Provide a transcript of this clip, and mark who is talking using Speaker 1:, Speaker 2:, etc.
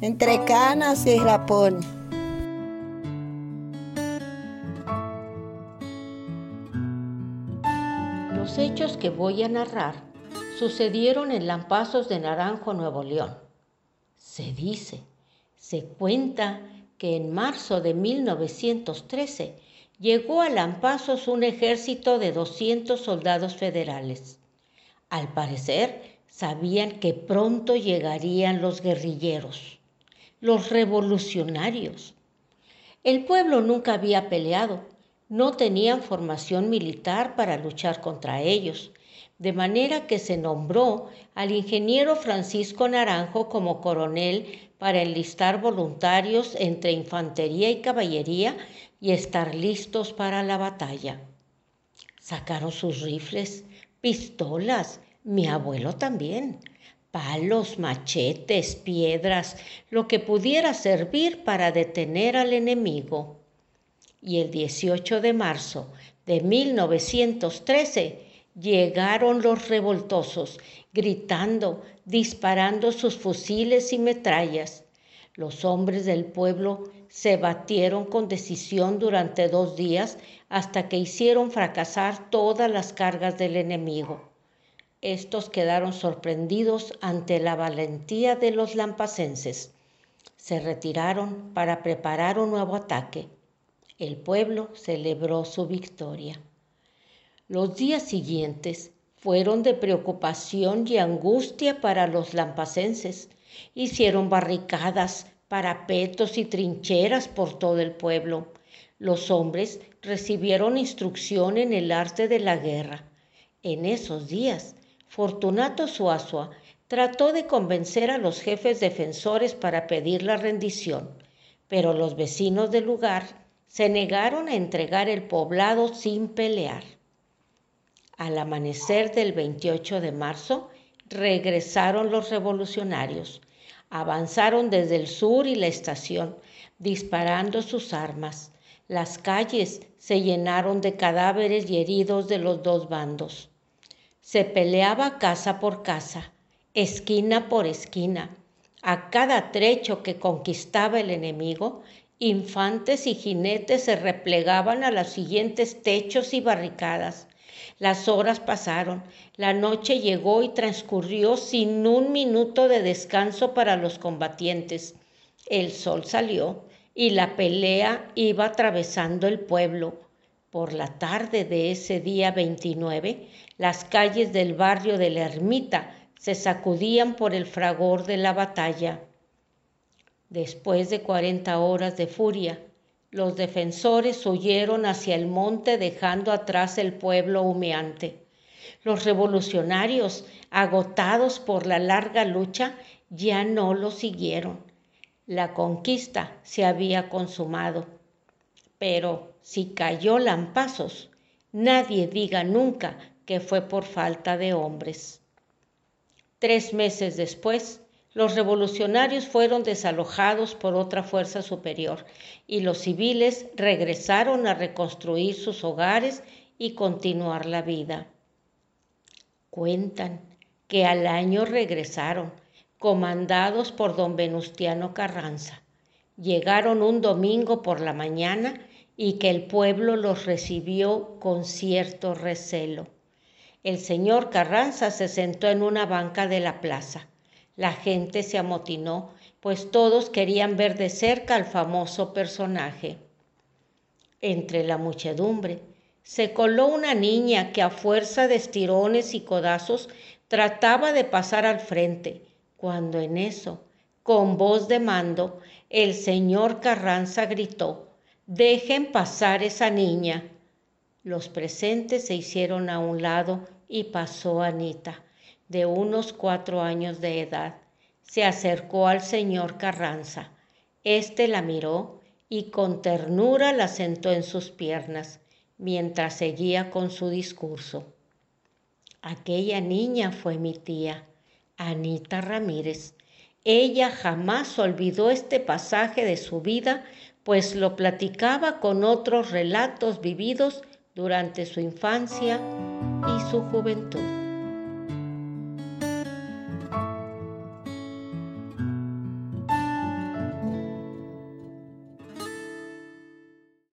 Speaker 1: entre canas y rapón.
Speaker 2: Los hechos que voy a narrar sucedieron en Lampazos de Naranjo, Nuevo León. Se dice, se cuenta que en marzo de 1913 llegó a Lampazos un ejército de 200 soldados federales. Al parecer, sabían que pronto llegarían los guerrilleros, los revolucionarios. El pueblo nunca había peleado, no tenían formación militar para luchar contra ellos, de manera que se nombró al ingeniero Francisco Naranjo como coronel para enlistar voluntarios entre infantería y caballería y estar listos para la batalla. Sacaron sus rifles, pistolas, mi abuelo también, palos, machetes, piedras, lo que pudiera servir para detener al enemigo. Y el 18 de marzo de 1913 llegaron los revoltosos, gritando, disparando sus fusiles y metrallas. Los hombres del pueblo se batieron con decisión durante dos días hasta que hicieron fracasar todas las cargas del enemigo. Estos quedaron sorprendidos ante la valentía de los lampacenses. Se retiraron para preparar un nuevo ataque. El pueblo celebró su victoria. Los días siguientes fueron de preocupación y angustia para los lampacenses. Hicieron barricadas, parapetos y trincheras por todo el pueblo. Los hombres recibieron instrucción en el arte de la guerra. En esos días, Fortunato Suazua trató de convencer a los jefes defensores para pedir la rendición, pero los vecinos del lugar se negaron a entregar el poblado sin pelear. Al amanecer del 28 de marzo, regresaron los revolucionarios. Avanzaron desde el sur y la estación, disparando sus armas. Las calles se llenaron de cadáveres y heridos de los dos bandos. Se peleaba casa por casa, esquina por esquina. A cada trecho que conquistaba el enemigo, infantes y jinetes se replegaban a los siguientes techos y barricadas. Las horas pasaron, la noche llegó y transcurrió sin un minuto de descanso para los combatientes. El sol salió y la pelea iba atravesando el pueblo. Por la tarde de ese día 29, las calles del barrio de la ermita se sacudían por el fragor de la batalla. Después de cuarenta horas de furia, los defensores huyeron hacia el monte dejando atrás el pueblo humeante. Los revolucionarios, agotados por la larga lucha, ya no lo siguieron. La conquista se había consumado. Pero si cayó lampazos, nadie diga nunca que fue por falta de hombres. Tres meses después, los revolucionarios fueron desalojados por otra fuerza superior y los civiles regresaron a reconstruir sus hogares y continuar la vida. Cuentan que al año regresaron, comandados por don Venustiano Carranza. Llegaron un domingo por la mañana y que el pueblo los recibió con cierto recelo. El señor Carranza se sentó en una banca de la plaza la gente se amotinó, pues todos querían ver de cerca al famoso personaje. Entre la muchedumbre se coló una niña que a fuerza de estirones y codazos trataba de pasar al frente, cuando en eso, con voz de mando, el señor Carranza gritó, Dejen pasar esa niña. Los presentes se hicieron a un lado y pasó Anita de unos cuatro años de edad, se acercó al señor Carranza. Este la miró y con ternura la sentó en sus piernas mientras seguía con su discurso. Aquella niña fue mi tía, Anita Ramírez. Ella jamás olvidó este pasaje de su vida, pues lo platicaba con otros relatos vividos durante su infancia y su juventud.